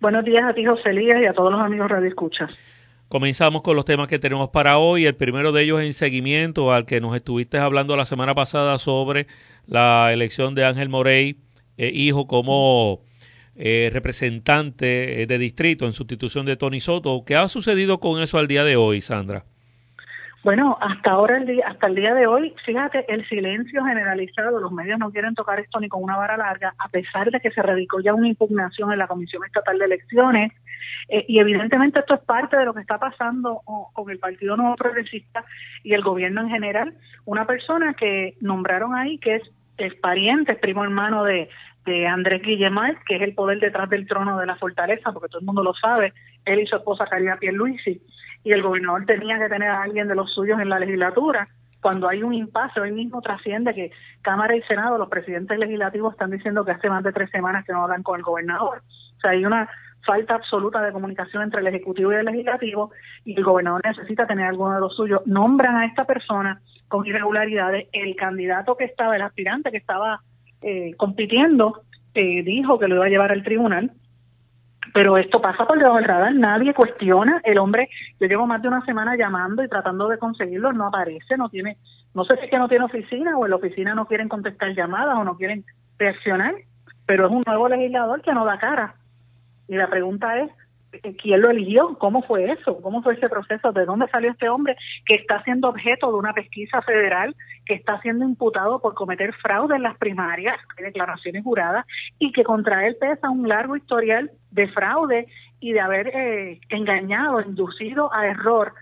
Buenos días a ti, José Lías, y a todos los amigos Radio Escucha. Comenzamos con los temas que tenemos para hoy. El primero de ellos en seguimiento al que nos estuviste hablando la semana pasada sobre la elección de Ángel Morey, eh, hijo como eh, representante eh, de distrito en sustitución de Tony Soto. ¿Qué ha sucedido con eso al día de hoy, Sandra? Bueno, hasta ahora, el día, hasta el día de hoy, fíjate, el silencio generalizado, los medios no quieren tocar esto ni con una vara larga, a pesar de que se radicó ya una impugnación en la Comisión Estatal de Elecciones, eh, y evidentemente esto es parte de lo que está pasando con el Partido Nuevo Progresista y el gobierno en general. Una persona que nombraron ahí, que es, el pariente, es primo hermano de, de Andrés Guillemar, que es el poder detrás del trono de la fortaleza, porque todo el mundo lo sabe, él y su esposa Karina Pierluisi, y el gobernador tenía que tener a alguien de los suyos en la legislatura. Cuando hay un impasse, hoy mismo trasciende que Cámara y Senado, los presidentes legislativos están diciendo que hace más de tres semanas que no hablan con el gobernador. O sea, hay una falta absoluta de comunicación entre el Ejecutivo y el Legislativo y el gobernador necesita tener alguno de los suyos. Nombran a esta persona con irregularidades. El candidato que estaba, el aspirante que estaba eh, compitiendo, eh, dijo que lo iba a llevar al tribunal pero esto pasa por debajo del radar, nadie cuestiona, el hombre, yo llevo más de una semana llamando y tratando de conseguirlo, no aparece, no tiene, no sé si es que no tiene oficina o en la oficina no quieren contestar llamadas o no quieren reaccionar, pero es un nuevo legislador que no da cara. Y la pregunta es, ¿quién lo eligió? ¿Cómo fue eso? ¿Cómo fue ese proceso? ¿De dónde salió este hombre que está siendo objeto de una pesquisa federal, que está siendo imputado por cometer fraude en las primarias, declaraciones juradas, y que contra él pesa un largo historial de fraude y de haber eh, engañado, inducido a error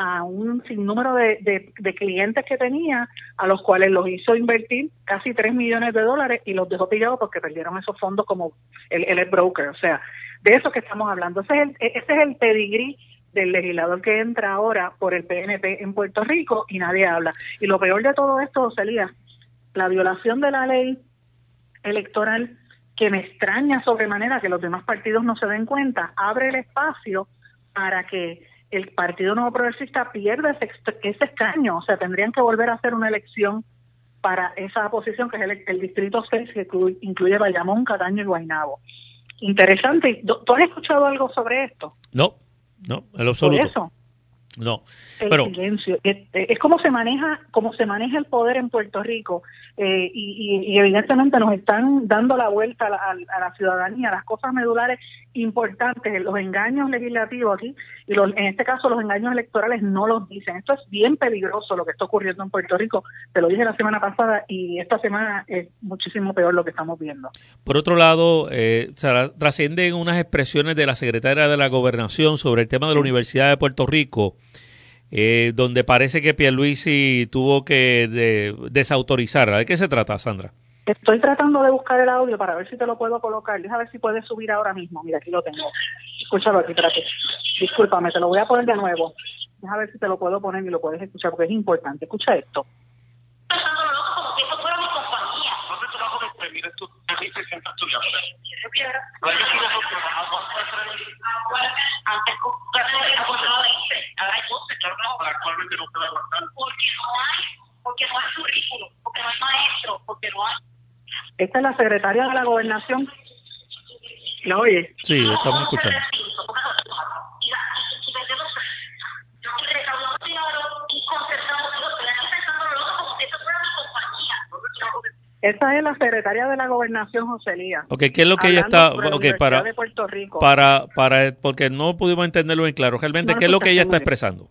a un sinnúmero de, de, clientes que tenía, a los cuales los hizo invertir casi 3 millones de dólares y los dejó pillados porque perdieron esos fondos como el el broker. O sea, de eso que estamos hablando. Ese es el, ese es el pedigrí del legislador que entra ahora por el PNP en Puerto Rico y nadie habla. Y lo peor de todo esto, José la violación de la ley electoral que me extraña sobremanera que los demás partidos no se den cuenta, abre el espacio para que el Partido Nuevo Progresista pierda ese, ese escaño. O sea, tendrían que volver a hacer una elección para esa posición, que es el, Distrito 6, que incluye Bayamón, Cataño y Guaynabo interesante. ¿Tú has escuchado algo sobre esto? No, no, en absoluto. eso? No, el pero silencio. Es, es, como se maneja, como se maneja el poder en Puerto Rico eh, y, evidentemente nos están dando la vuelta a la, a la, ciudadanía, las cosas medulares importantes, los engaños legislativos aquí y los, en este caso los engaños electorales no los dicen. Esto es bien peligroso lo que está ocurriendo en Puerto Rico. Te lo dije la semana pasada y esta semana es muchísimo peor lo que estamos viendo. Por otro lado, eh, trascienden unas expresiones de la secretaria de la Gobernación sobre el tema de la Universidad de Puerto Rico eh, donde parece que Pierluisi tuvo que desautorizar. ¿De qué se trata, Sandra? Estoy tratando de buscar el audio para ver si te lo puedo colocar. Deja ver si puedes subir ahora mismo. Mira, aquí lo tengo. Escúchalo aquí, espérate. Discúlpame, te lo voy a poner de nuevo. Deja ver si te lo puedo poner y lo puedes escuchar porque es importante. Escucha esto. Antes claro no, actualmente no se va a aguantar. Porque no hay, porque no hay currículo, porque no hay maestro, porque no hay. Esta es la secretaria de la gobernación. ¿La oye? Sí, estamos escuchando. Esa es la secretaria de la gobernación, José Lía. Ok, ¿qué es lo que ella está...? Okay, para, para, para, porque no pudimos entenderlo bien claro. Realmente, ¿qué es lo que ella está expresando?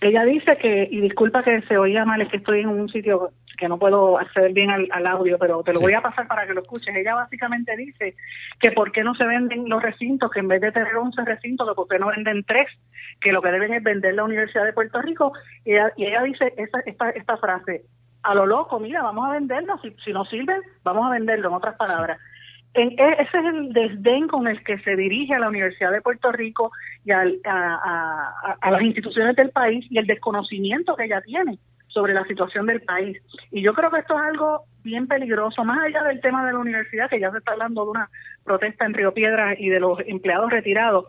Ella dice que, y disculpa que se oía mal, es que estoy en un sitio que no puedo acceder bien al, audio, pero te lo voy a pasar para que lo escuches. Ella básicamente dice que por qué no se venden los recintos, que en vez de tener 11 recintos, que por qué no venden tres, que lo que deben es vender la Universidad de Puerto Rico. Y ella, y ella dice esta, esta, esta frase, a lo loco, mira, vamos a venderlo, si, si no sirven, vamos a venderlo, en otras palabras. En, e, ese es el desdén con el que se dirige a la Universidad de Puerto Rico y a, a, las instituciones del país y el desconocimiento que ella tiene sobre la situación del país. Y yo creo que esto es algo bien peligroso, más allá del tema de la universidad, que ya se está hablando de una protesta en Río Piedra y de los empleados retirados.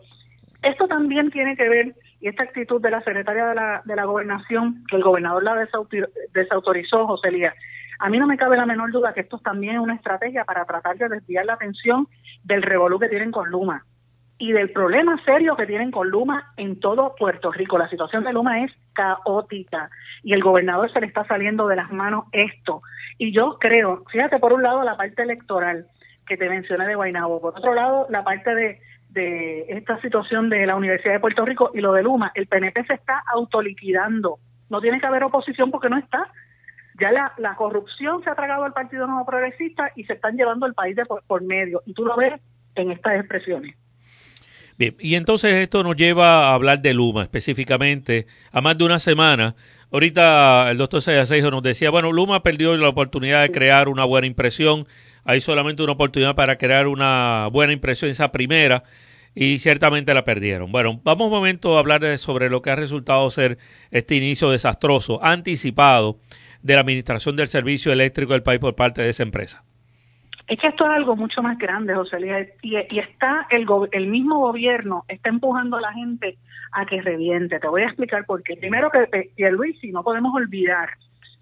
Esto también tiene que ver, y esta actitud de la secretaria de la, de la gobernación, que el gobernador la desautorizó, José Elías, a mí no me cabe la menor duda que esto también es una estrategia para tratar de desviar la atención del revolú que tienen con Luma. y del problema serio que tienen con Luma en todo Puerto Rico. La situación de Luma es caótica y el gobernador se le está saliendo de las manos esto. Y yo creo, fíjate, por un lado la parte electoral que te mencioné de Guaynabo, por otro lado la parte de, de esta situación de la Universidad de Puerto Rico y lo de Luma, el PNP se está autoliquidando. No tiene que haber oposición porque no está. Ya la, la corrupción se ha tragado al Partido Nuevo Progresista y se están llevando el país de por medio. Y tú lo ves en estas expresiones. Bien, y entonces esto nos lleva a hablar de Luma específicamente. A más de una semana, ahorita el doctor Sayasejo nos decía, bueno, Luma perdió la oportunidad de crear una buena impresión. Hay solamente una oportunidad para crear una buena impresión, esa primera, y ciertamente la perdieron. Bueno, vamos un momento a hablar sobre lo que ha resultado ser este inicio desastroso, anticipado, de la administración del servicio eléctrico del país por parte de esa empresa. Es que esto es algo mucho más grande, José Luis, y, está el, el mismo gobierno está empujando a la gente a que reviente. Te voy a explicar por qué. Primero que, que Luisi, no podemos olvidar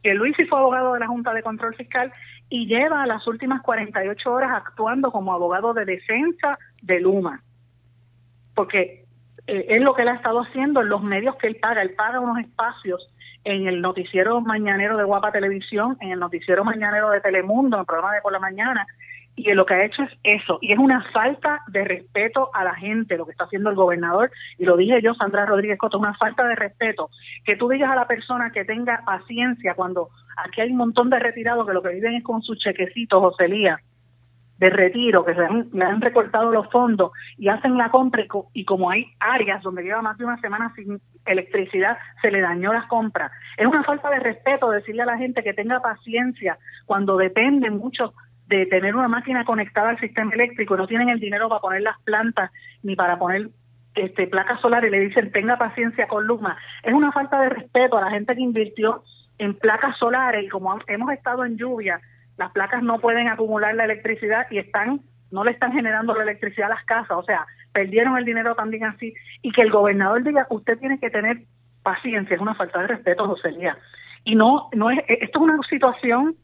que Luisi fue abogado de la Junta de Control Fiscal y lleva las últimas 48 horas actuando como abogado de defensa de Luma. Porque eh, es lo que él ha estado haciendo en los medios que él paga. Él paga unos espacios en el noticiero mañanero de Guapa Televisión, en el noticiero mañanero de Telemundo, en el programa de por la mañana, y lo que ha hecho es eso, y es una falta de respeto a la gente, lo que está haciendo el gobernador, y lo dije yo, Sandra Rodríguez Coto, una falta de respeto, que tú digas a la persona que tenga paciencia cuando aquí hay un montón de retirados que lo que viven es con sus chequecitos, José Lía, de retiro, que se le han recortado los fondos y hacen la compra y, como hay áreas donde lleva más de una semana sin electricidad, se le dañó las compras. Es una falta de respeto decirle a la gente que tenga paciencia cuando dependen mucho de tener una máquina conectada al sistema eléctrico y no tienen el dinero para poner las plantas ni para poner este placas solares y le dicen tenga paciencia con Luma. Es una falta de respeto a la gente que invirtió en placas solares y como hemos estado en lluvia, las placas no pueden acumular la electricidad y están no le están generando la electricidad a las casas, o sea, perdieron el dinero también así y que el gobernador diga, usted tiene que tener paciencia, es una falta de respeto, José Lía. Y no no es esto es una situación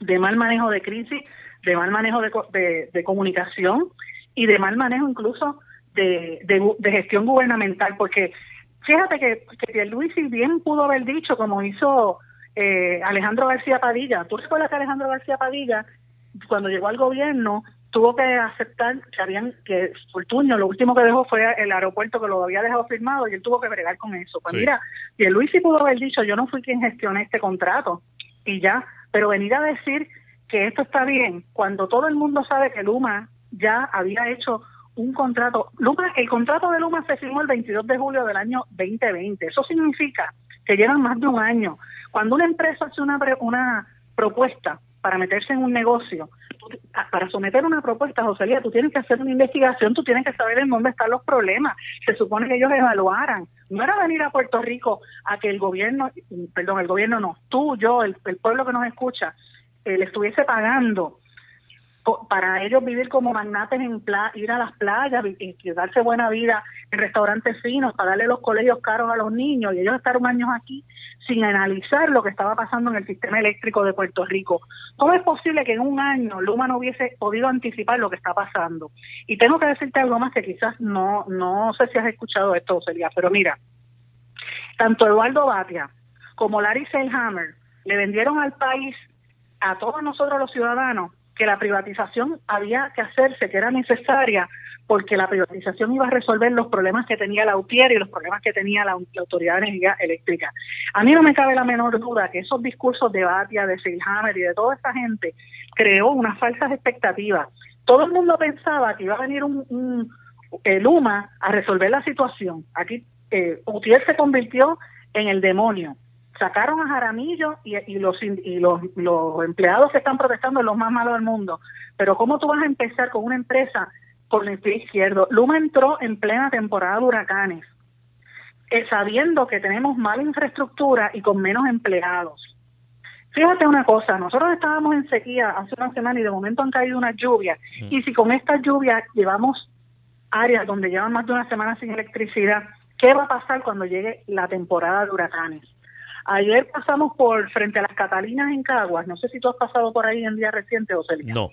de mal manejo de crisis, de mal manejo de, de, comunicación y de mal manejo incluso de, de, gestión gubernamental, porque fíjate que, que Luis bien pudo haber dicho, como hizo eh, Alejandro García Padilla. ¿Tú recuerdas que Alejandro García Padilla, cuando llegó al gobierno, tuvo que aceptar que habían que Fortuño lo último que dejó fue el aeropuerto que lo había dejado firmado y él tuvo que bregar con eso. Pues mira, y el Luis sí pudo haber dicho, yo no fui quien gestioné este contrato y ya, pero venir a decir que esto está bien cuando todo el mundo sabe que Luma ya había hecho un contrato, Luma, el contrato de Luma se firmó el 22 de julio del año 2020. Eso significa que llevan más de un año cuando una empresa hace una, una propuesta para meterse en un negocio, para someter una propuesta, José Lía, tú tienes que hacer una investigación, tú tienes que saber en dónde están los problemas. Se supone que ellos evaluaran. No era venir a Puerto Rico a que el gobierno, perdón, el gobierno no, tú, yo, el, pueblo que nos escucha, eh, le estuviese pagando para ellos vivir como magnates en ir a las playas y, darse buena vida en restaurantes finos, para darle los colegios caros a los niños y ellos estar un año aquí sin analizar lo que estaba pasando en el sistema eléctrico de Puerto Rico. ¿Cómo es posible que en un año Luma no hubiese podido anticipar lo que está pasando? Y tengo que decirte algo más que quizás no, no sé si has escuchado esto, Celia, pero mira, tanto Eduardo Batia como Larry Selhammer le vendieron al país, a todos nosotros los ciudadanos, que la privatización había que hacerse, que era necesaria, porque la privatización iba a resolver los problemas que tenía la UTIER y los problemas que tenía la, Autoridad de Energía Eléctrica. A mí no me cabe la menor duda que esos discursos de Batia, de Seilhammer y de toda esta gente creó unas falsas expectativas. Todo el mundo pensaba que iba a venir un, un Luma a resolver la situación. Aquí eh, UTIER se convirtió en el demonio sacaron a Jaramillo y, los, y los, los empleados que están protestando los más malos del mundo. Pero ¿cómo tú vas a empezar con una empresa por el pie izquierdo? Luma entró en plena temporada de huracanes, eh, sabiendo que tenemos mala infraestructura y con menos empleados. Fíjate una cosa, nosotros estábamos en sequía hace una semana y de momento han caído unas lluvias. Mm. Y si con estas lluvias llevamos áreas donde llevan más de una semana sin electricidad, ¿qué va a pasar cuando llegue la temporada de huracanes? Ayer pasamos por frente a las Catalinas en Caguas. No sé si tú has pasado por ahí en día reciente, José No.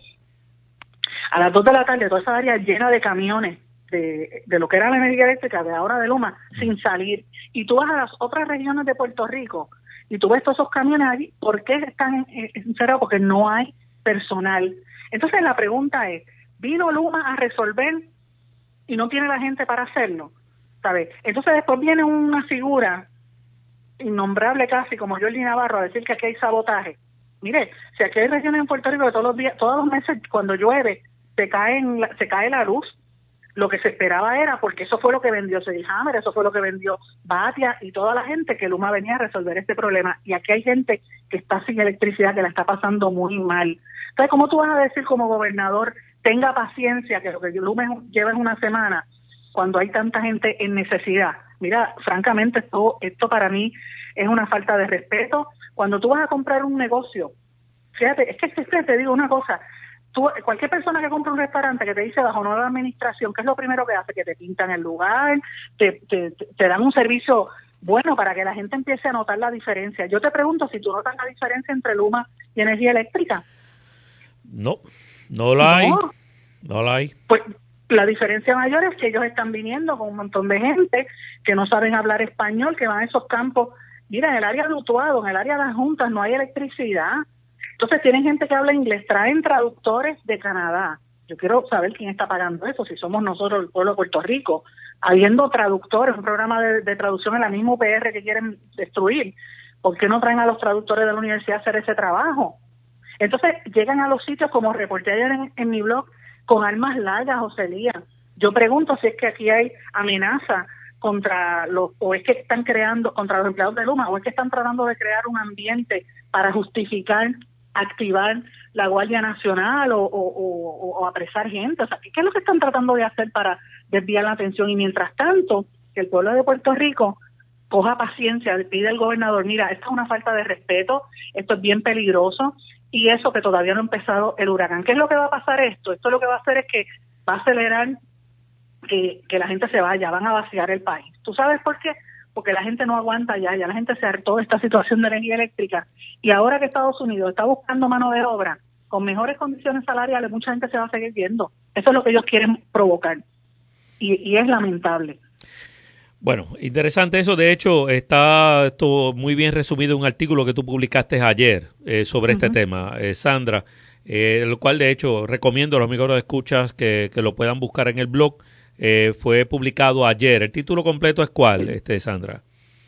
A las 2 de la tarde, toda esa área llena de camiones de, de, lo que era la energía eléctrica de ahora de Luma sin salir. Y tú vas a las otras regiones de Puerto Rico y tú ves todos esos camiones allí, ¿por qué están encerrados? Porque no hay personal. Entonces la pregunta es, ¿vino Luma a resolver y no tiene la gente para hacerlo? ¿Sabes? Entonces después viene una figura innombrable casi como Jordi Navarro a decir que aquí hay sabotaje. Mire, si aquí hay regiones en Puerto Rico que todos los días, todos los meses cuando llueve se cae, se cae la luz, lo que se esperaba era, porque eso fue lo que vendió Hammer, eso fue lo que vendió Batia y toda la gente que Luma venía a resolver este problema. Y aquí hay gente que está sin electricidad, que la está pasando muy mal. Entonces, ¿cómo tú vas a decir como gobernador, tenga paciencia, que lo que Luma lleva en una semana, cuando hay tanta gente en necesidad? Mira, francamente, esto, esto para mí es una falta de respeto. Cuando tú vas a comprar un negocio, fíjate, es que, es que te digo una cosa, cualquier persona que compra un restaurante que te dice bajo nueva administración, ¿qué es lo primero que hace? Que te pintan el lugar, te, te, te dan un servicio bueno para que la gente empiece a notar la diferencia. Yo te pregunto si tú notas la diferencia entre Luma y energía eléctrica. No, no la hay. No la hay. Pues la diferencia mayor es que ellos están viniendo con un montón de gente que no saben hablar español, que van a esos campos. Mira, en el área de Utuado, en el área de las juntas, no hay electricidad. Entonces tienen gente que habla inglés, traen traductores de Canadá. Yo quiero saber quién está pagando eso, si somos nosotros el pueblo de Puerto Rico, habiendo traductores, un programa de, traducción en la misma UPR que quieren destruir. ¿Por qué no traen a los traductores de la universidad a hacer ese trabajo? Entonces llegan a los sitios, como reporté ayer en, mi blog, con armas largas, José Lía. Yo pregunto si es que aquí hay amenaza contra los, o es que están creando, contra los empleados de Luma, o es que están tratando de crear un ambiente para justificar activar la Guardia Nacional o, o, apresar gente. O sea, ¿qué es lo que están tratando de hacer para desviar la atención? Y mientras tanto, que el pueblo de Puerto Rico coja paciencia, pide al gobernador, mira, esto es una falta de respeto, esto es bien peligroso, y eso que todavía no ha empezado el huracán. ¿Qué es lo que va a pasar esto? Esto lo que va a hacer es que va a acelerar que, que la gente se vaya, van a vaciar el país. ¿Tú sabes por qué? porque la gente no aguanta ya, ya la gente se hartó de esta situación de energía eléctrica y ahora que Estados Unidos está buscando mano de obra con mejores condiciones salariales, mucha gente se va a seguir viendo. Eso es lo que ellos quieren provocar y, es lamentable. Bueno, interesante eso. De hecho, está esto muy bien resumido en un artículo que tú publicaste ayer eh, sobre este tema, eh, Sandra, eh, lo cual de hecho recomiendo a los amigos de escuchas que, que lo puedan buscar en el blog eh, fue publicado ayer. ¿El título completo es cuál, este Sandra?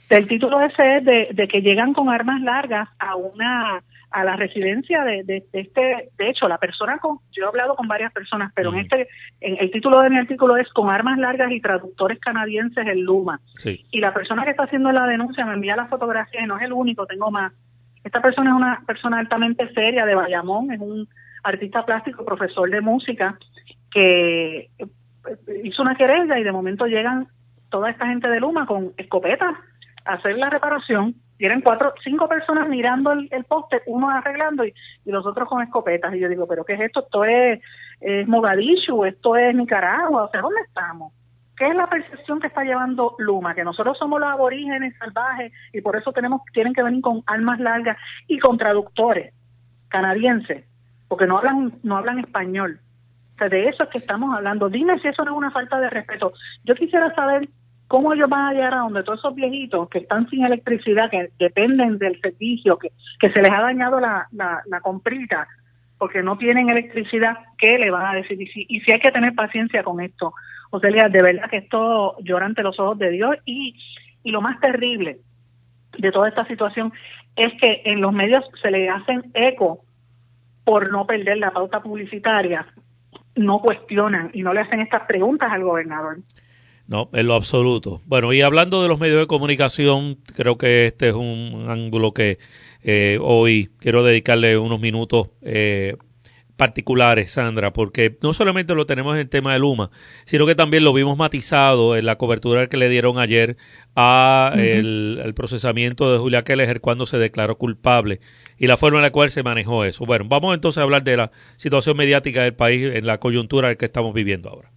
El título ese es de, que llegan con armas largas a una a la residencia de, este, de hecho, la persona con, yo he hablado con varias personas, pero en este, en el título de mi artículo es con armas largas y traductores canadienses en Luma. Y la persona que está haciendo la denuncia me envía la fotografía y no es el único, tengo más. Esta persona es una persona altamente seria de Bayamón, es un artista plástico, profesor de música, que hizo una querella y de momento llegan toda esta gente de Luma con escopetas a hacer la reparación. Tienen cuatro, cinco personas mirando el, poste, uno arreglando y, los otros con escopetas. Y yo digo, ¿pero qué es esto? Esto es, Mogadishu, esto es Nicaragua, o sea, ¿dónde estamos? ¿Qué es la percepción que está llevando Luma? Que nosotros somos los aborígenes salvajes y por eso tenemos tienen que venir con armas largas y con traductores canadienses, porque no hablan no hablan español de eso es que estamos hablando. Dime si eso no es una falta de respeto. Yo quisiera saber cómo ellos van a llegar a donde todos esos viejitos que están sin electricidad, que dependen del servicio, que, que se les ha dañado la, la, comprita porque no tienen electricidad, ¿qué le van a decir? Y si, hay que tener paciencia con esto. O sea, de verdad que esto llora ante los ojos de Dios. Y, y lo más terrible de toda esta situación es que en los medios se le hacen eco por no perder la pauta publicitaria no cuestionan y no le hacen estas preguntas al gobernador. No, en lo absoluto. Bueno, y hablando de los medios de comunicación, creo que este es un ángulo que eh, hoy quiero dedicarle unos minutos eh, particulares, Sandra, porque no solamente lo tenemos en el tema de Luma, sino que también lo vimos matizado en la cobertura que le dieron ayer a el, procesamiento de Julia Keller cuando se declaró culpable y la forma en la cual se manejó eso. Bueno, vamos entonces a hablar de la situación mediática del país en la coyuntura que estamos viviendo ahora.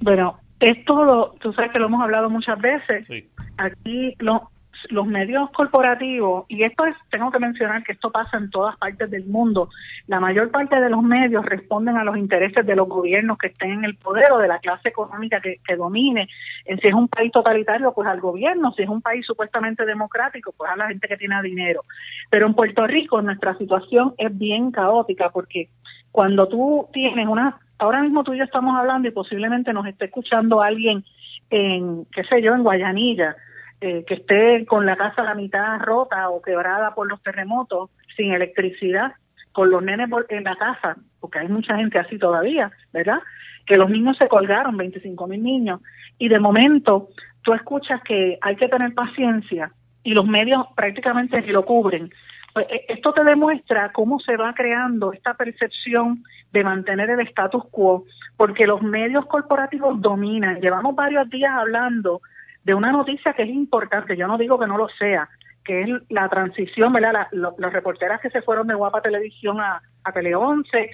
Bueno, es todo, tú sabes que lo hemos hablado muchas veces. Aquí lo, los medios corporativos, y esto es, tengo que mencionar que esto pasa en todas partes del mundo, la mayor parte de los medios responden a los intereses de los gobiernos que estén en el poder o de la clase económica que, domine. Si es un país totalitario, pues al gobierno, si es un país supuestamente democrático, pues a la gente que tiene dinero. Pero en Puerto Rico nuestra situación es bien caótica porque cuando tú tienes una, ahora mismo tú y yo estamos hablando y posiblemente nos esté escuchando alguien en, qué sé yo, en Guayanilla, eh, que esté con la casa a la mitad rota o quebrada por los terremotos, sin electricidad, con los nenes en la casa, porque hay mucha gente así todavía, ¿verdad? Que los niños se colgaron, 25 mil niños, y de momento tú escuchas que hay que tener paciencia y los medios prácticamente ni lo cubren. Pues, e, esto te demuestra cómo se va creando esta percepción de mantener el status quo, porque los medios corporativos dominan. Llevamos varios días hablando de una noticia que es importante, yo no digo que no lo sea, que es la transición, ¿verdad? las reporteras que se fueron de Guapa Televisión a, a Tele 11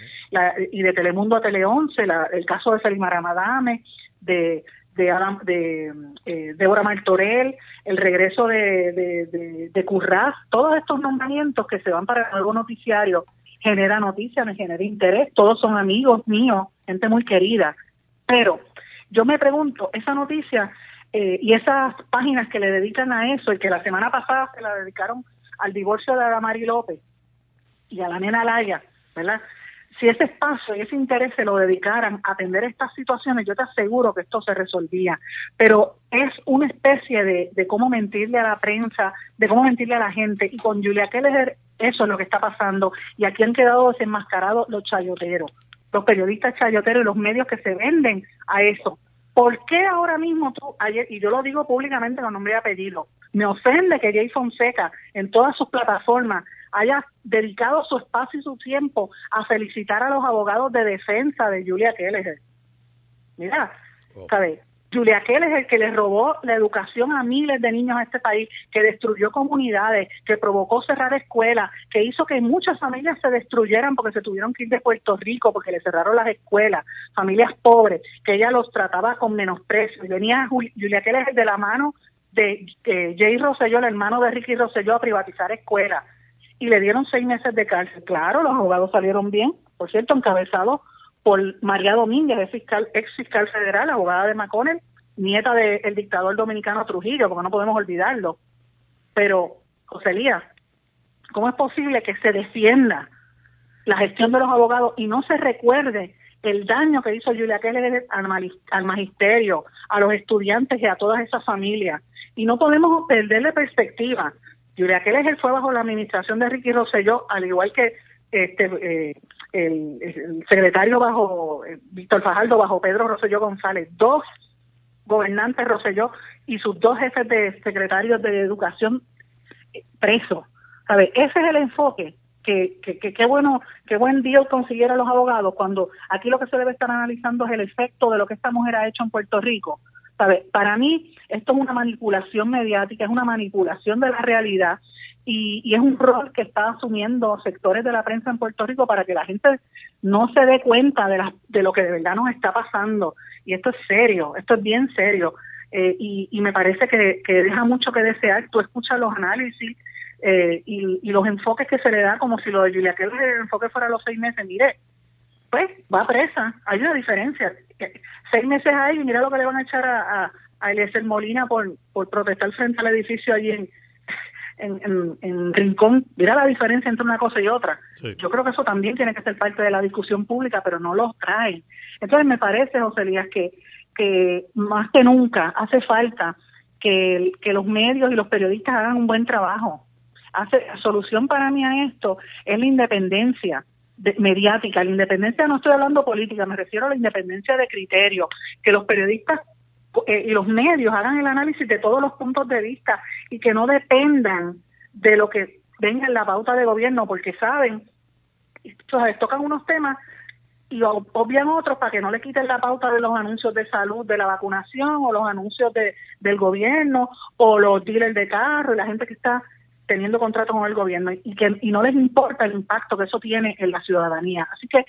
y de Telemundo a Tele 11, el caso de Selma Ramadame, de de, Adam, de eh, Débora Martorell, el regreso de, de, de, Curraz, todos estos nombramientos que se van para el nuevo noticiario genera noticias, me genera interés, todos son amigos míos, gente muy querida. Pero yo me pregunto, esa noticia eh, y esas páginas que le dedican a eso y que la semana pasada se la dedicaron al divorcio de Adamari López y a la nena Laya, ¿verdad? Si ese espacio y ese interés se lo dedicaran a atender estas situaciones, yo te aseguro que esto se resolvía. Pero es una especie de, cómo mentirle a la prensa, de cómo mentirle a la gente. Y con Julia Keller eso es lo que está pasando. Y aquí han quedado desenmascarados los chayoteros, los periodistas chayoteros y los medios que se venden a eso. ¿Por qué ahora mismo tú, ayer, y yo lo digo públicamente con nombre y apellido, me ofende que Jay Fonseca en todas sus plataformas haya dedicado su espacio y su tiempo a felicitar a los abogados de defensa de Julia Keller? Mira, oh. ¿sabes? Julia Keller es el que le robó la educación a miles de niños a este país, que destruyó comunidades, que provocó cerrar escuelas, que hizo que muchas familias se destruyeran porque se tuvieron que ir de Puerto Rico, porque le cerraron las escuelas, familias pobres, que ella los trataba con menosprecio. Y venía Julia Keller de la mano de Jay Rosselló, el hermano de Ricky Rosselló, a privatizar escuelas. Y le dieron seis meses de cárcel. Claro, los abogados salieron bien, por cierto, encabezados por María Domínguez, ex fiscal, ex fiscal federal, abogada de Maconel, nieta del dictador dominicano Trujillo, porque no podemos olvidarlo. Pero, José ¿cómo es posible que se defienda la gestión de los abogados y no se recuerde el daño que hizo Julia Keller al, magisterio, a los estudiantes y a todas esas familias? Y no podemos perderle perspectiva. Julia Keller fue bajo la administración de Ricky Rosselló, al igual que este eh, el, secretario bajo eh, Víctor Fajardo, bajo Pedro Rosselló González, dos gobernantes Rosselló y sus dos jefes de secretarios de educación eh, presos. ¿Sabe? Ese es el enfoque que qué bueno, qué buen deal consiguieron los abogados cuando aquí lo que se debe estar analizando es el efecto de lo que esta mujer ha hecho en Puerto Rico. ¿Sabe? Para mí esto es una manipulación mediática, es una manipulación de la realidad y, es un rol que está asumiendo sectores de la prensa en Puerto Rico para que la gente no se dé cuenta de, la, de lo que de verdad nos está pasando. Y esto es serio, esto es bien serio. Eh, y, y, me parece que, deja mucho que desear. Tú escuchas los análisis eh, y, y, los enfoques que se le da, como si lo de Julia Keller el enfoque fuera los seis meses. Mire, pues va presa, hay una diferencia. Seis meses ahí y mira lo que le van a echar a, a, a Eliezer Molina por, por protestar frente al edificio allí en, en, en, Rincón, mira la diferencia entre una cosa y otra. Yo creo que eso también tiene que ser parte de la discusión pública, pero no lo traen. Entonces me parece, José Elías, que, que más que nunca hace falta que, que los medios y los periodistas hagan un buen trabajo. Hace, la solución para mí a esto es la independencia mediática. La independencia no estoy hablando política, me refiero a la independencia de criterio, que los periodistas eh, y los medios hagan el análisis de todos los puntos de vista y que no dependan de lo que venga en la pauta de gobierno, porque saben, entonces tocan unos temas y obvian otros para que no le quiten la pauta de los anuncios de salud, de la vacunación o los anuncios de, del gobierno o los dealers de carro y la gente que está teniendo contrato con el gobierno y que y no les importa el impacto que eso tiene en la ciudadanía. Así que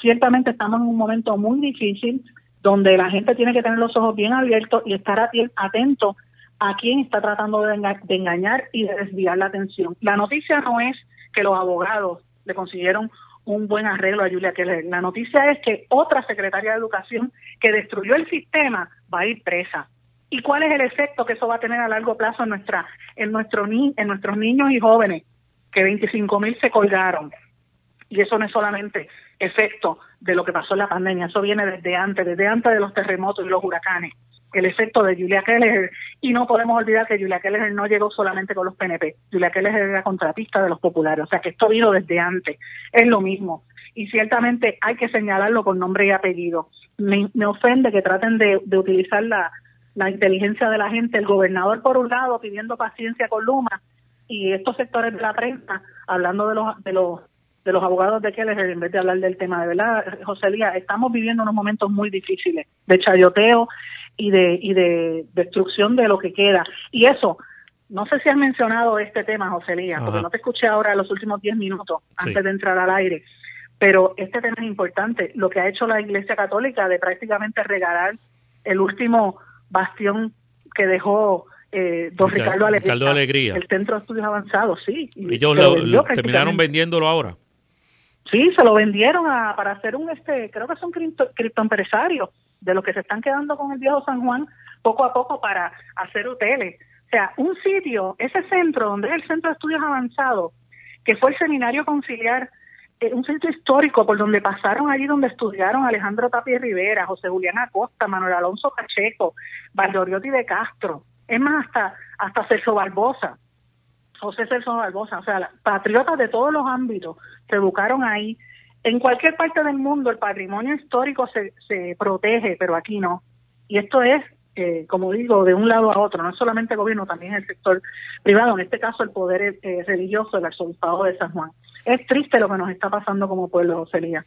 ciertamente estamos en un momento muy difícil donde la gente tiene que tener los ojos bien abiertos y estar atento a quién está tratando de, engañar y de desviar la atención. La noticia no es que los abogados le consiguieron un buen arreglo a Julia Keller. La noticia es que otra secretaria de Educación que destruyó el sistema va a ir presa. ¿Y cuál es el efecto que eso va a tener a largo plazo en nuestra en nuestro en nuestros niños y jóvenes? Que 25 mil se colgaron. Y eso no es solamente efecto de lo que pasó en la pandemia, eso viene desde antes, desde antes de los terremotos y los huracanes el efecto de Julia Keller y no podemos olvidar que Julia Keller no llegó solamente con los PNP, Julia Keller era contratista de los populares, o sea que esto vino desde antes, es lo mismo y ciertamente hay que señalarlo con nombre y apellido. Me, ofende que traten de, utilizar la, la inteligencia de la gente, el gobernador por un lado pidiendo paciencia con Luma y estos sectores de la prensa hablando de los de los de los abogados de Keller en vez de hablar del tema de verdad, José Lía, estamos viviendo unos momentos muy difíciles de chayoteo y de, y de destrucción de lo que queda. Y eso, no sé si has mencionado este tema, José Lía, porque no te escuché ahora los últimos 10 minutos antes de entrar al aire, pero este tema es importante. Lo que ha hecho la Iglesia Católica de prácticamente regalar el último bastión que dejó eh, don Ricardo, Alegría, el Centro de Estudios Avanzados, sí. Y ellos lo, terminaron vendiéndolo ahora. Sí, se lo vendieron a, para hacer un, este, creo que son cripto, criptoempresarios de los que se están quedando con el viejo San Juan poco a poco para hacer hoteles. O sea, un sitio, ese centro donde es el Centro de Estudios Avanzados, que fue el Seminario Conciliar, un sitio histórico por donde pasaron allí donde estudiaron Alejandro Tapia Rivera, José Julián Acosta, Manuel Alonso Pacheco, Valdoriotti de Castro, es más, hasta, hasta Celso Barbosa, José Celso Barbosa, o sea, patriotas de todos los ámbitos se educaron ahí. En cualquier parte del mundo el patrimonio histórico se, se protege, pero aquí no. Y esto es, eh, como digo, de un lado a otro, no solamente el gobierno, también el sector privado, en este caso el poder eh, religioso del arzobispado de San Juan. Es triste lo que nos está pasando como pueblo, Celía.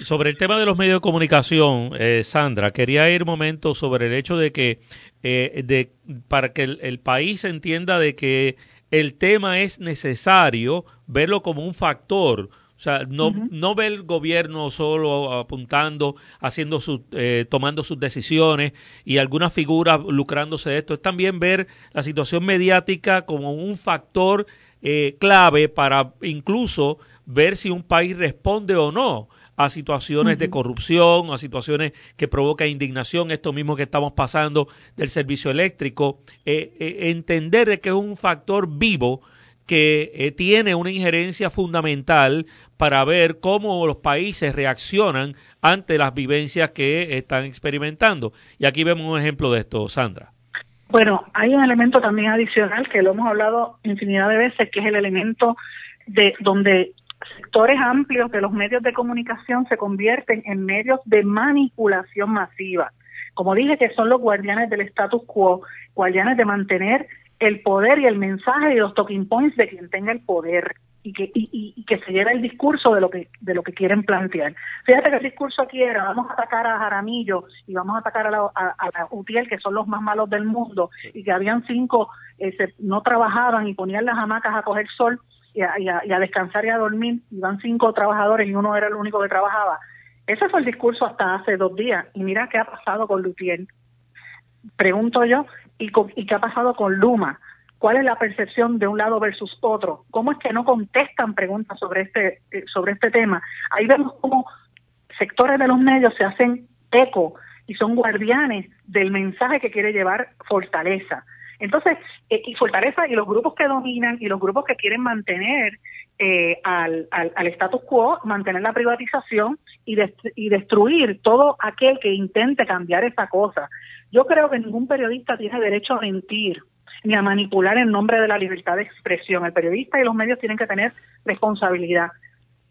Sobre el tema de los medios de comunicación, eh, Sandra, quería ir un momento sobre el hecho de que, de, para que el país entienda de que el tema es necesario verlo como un factor sea, no, no ve el gobierno solo apuntando, haciendo su, eh, tomando sus decisiones y algunas figuras lucrándose de esto. Es también ver la situación mediática como un factor eh, clave para incluso ver si un país responde o no a situaciones de corrupción, a situaciones que provocan indignación, esto mismo que estamos pasando del servicio eléctrico, eh, entender que es un factor vivo que tiene una injerencia fundamental para ver cómo los países reaccionan ante las vivencias que están experimentando. Y aquí vemos un ejemplo de esto, Sandra. Bueno, hay un elemento también adicional que lo hemos hablado infinidad de veces, que es el elemento de donde sectores amplios de los medios de comunicación se convierten en medios de manipulación masiva. Como dije, que son los guardianes del status quo, guardianes de mantener el poder y el mensaje y los talking points de quien tenga el poder y que y, que se lleve el discurso de lo que de lo que quieren plantear. Fíjate que el discurso aquí era vamos a atacar a Jaramillo y vamos a atacar a la, a, Utiel que son los más malos del mundo y que habían cinco eh, no trabajaban y ponían las hamacas a coger sol y a, y a, descansar y a dormir iban cinco trabajadores y uno era el único que trabajaba. Ese fue el discurso hasta hace dos días y mira qué ha pasado con Lutiel. Pregunto yo y, y qué ha pasado con Luma cuál es la percepción de un lado versus otro, cómo es que no contestan preguntas sobre este, eh, sobre este tema. Ahí vemos cómo sectores de los medios se hacen eco y son guardianes del mensaje que quiere llevar Fortaleza. Entonces, eh, y Fortaleza y los grupos que dominan y los grupos que quieren mantener eh, al, al, status quo, mantener la privatización y, y destruir todo aquel que intente cambiar esa cosa. Yo creo que ningún periodista tiene derecho a mentir ni a manipular en nombre de la libertad de expresión. El periodista y los medios tienen que tener responsabilidad.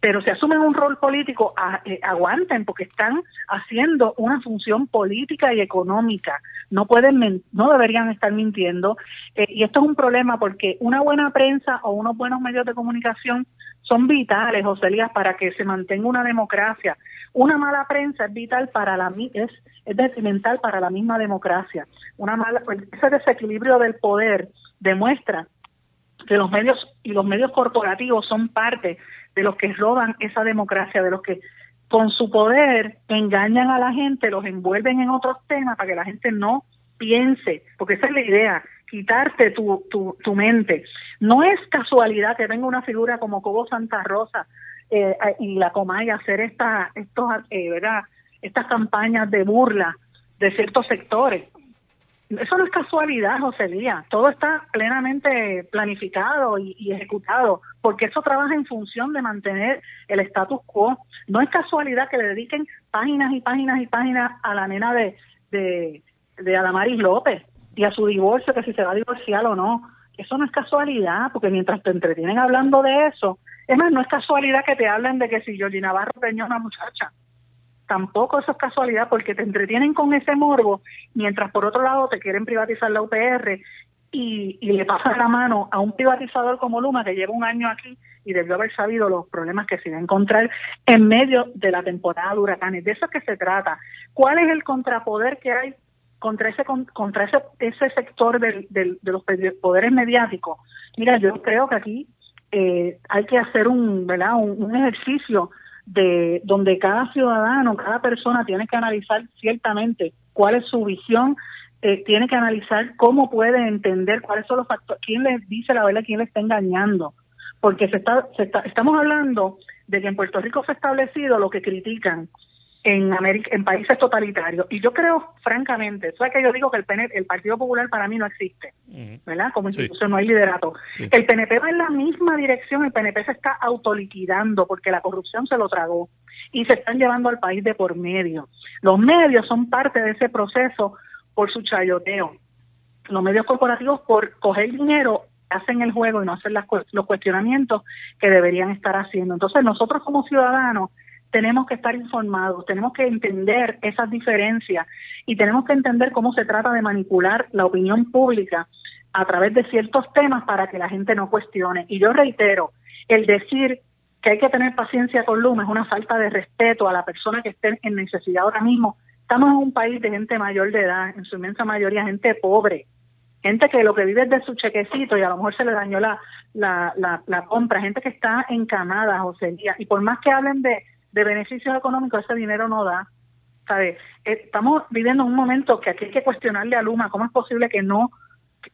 Pero si asumen un rol político, eh, aguanten porque están haciendo una función política y económica. No pueden, no deberían estar mintiendo. Eh, y esto es un problema porque una buena prensa o unos buenos medios de comunicación son vitales, José Elías, para que se mantenga una democracia. Una mala prensa es vital para la es es detrimental para la misma democracia. Una mala pues, ese desequilibrio del poder demuestra que los medios y los medios corporativos son parte de los que roban esa democracia, de los que con su poder engañan a la gente, los envuelven en otros temas para que la gente no piense, porque esa es la idea, quitarte tu, tu, tu mente. No es casualidad que venga una figura como Cobo Santa Rosa eh, y la Comay hacer esta, estos, eh, ¿verdad? estas campañas de burla de ciertos sectores. Eso no es casualidad, José Díaz. Todo está plenamente planificado y, y, ejecutado, porque eso trabaja en función de mantener el status quo. No es casualidad que le dediquen páginas y páginas y páginas a la nena de, de, de Adamaris López y a su divorcio, que si se va a divorciar o no. Eso no es casualidad, porque mientras te entretienen hablando de eso, es más, no es casualidad que te hablen de que si Georgie Navarro peñó a una muchacha. Tampoco eso es casualidad, porque te entretienen con ese morbo, mientras por otro lado te quieren privatizar la UPR y, y le pasan la mano a un privatizador como Luma que lleva un año aquí y debió haber sabido los problemas que se iba a encontrar en medio de la temporada de huracanes. De eso es que se trata. ¿Cuál es el contrapoder que hay contra ese contra ese, ese sector del, del, de los poderes mediáticos. Mira, yo creo que aquí eh, hay que hacer un, ¿verdad? Un, ejercicio de donde cada ciudadano, cada persona tiene que analizar ciertamente cuál es su visión, eh, tiene que analizar cómo puede entender cuáles son los factores, quién les dice la verdad, quién le está engañando, porque se está, se está, estamos hablando de que en Puerto Rico se establecido lo que critican en América, en países totalitarios. Y yo creo, francamente, ¿sabes que yo digo que el, PNP, el Partido Popular para mí no existe? ¿Verdad? Como institución sí. no hay liderato. Sí. El PNP va en la misma dirección, el PNP se está autoliquidando porque la corrupción se lo tragó y se están llevando al país de por medio. Los medios son parte de ese proceso por su chayoteo. Los medios corporativos por coger dinero hacen el juego y no hacen las, los cuestionamientos que deberían estar haciendo. Entonces nosotros como ciudadanos tenemos que estar informados, tenemos que entender esas diferencias y tenemos que entender cómo se trata de manipular la opinión pública a través de ciertos temas para que la gente no cuestione. Y yo reitero, el decir que hay que tener paciencia con Luma es una falta de respeto a la persona que esté en necesidad ahora mismo. Estamos en un país de gente mayor de edad, en su inmensa mayoría gente pobre, gente que lo que vive es de su chequecito y a lo mejor se le dañó la, la, la, la compra, gente que está encamada, José Díaz. Y por más que hablen de de beneficios económicos ese dinero no da. ¿Sabe? Estamos viviendo un momento que aquí hay que cuestionarle a Luma cómo es posible que no,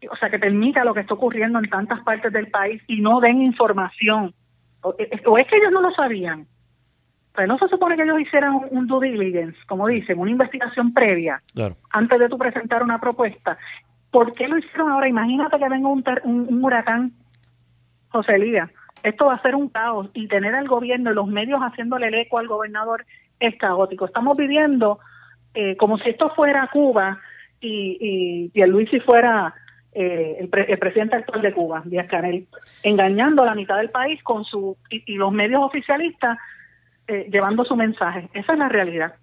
o sea, que permita lo que está ocurriendo en tantas partes del país y no den información. O, o es que ellos no lo sabían. Pero no se supone que ellos hicieran un, un due diligence, como dicen, una investigación previa, claro. antes de tu presentar una propuesta. ¿Por qué lo hicieron ahora? Imagínate que venga un, un, un huracán, José Elías, esto va a ser un caos y tener al gobierno y los medios haciéndole el eco al gobernador es caótico. Estamos viviendo eh, como si esto fuera Cuba y, y, y Luis si fuera eh, el, pre, el, presidente actual de Cuba, Díaz Canel, engañando a la mitad del país con su y, y los medios oficialistas eh, llevando su mensaje. Esa es la realidad.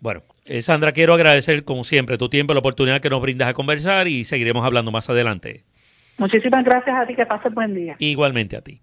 Bueno, eh, Sandra, quiero agradecer como siempre tu tiempo, la oportunidad que nos brindas a conversar y seguiremos hablando más adelante. Muchísimas gracias a ti, que pases buen día. Igualmente a ti.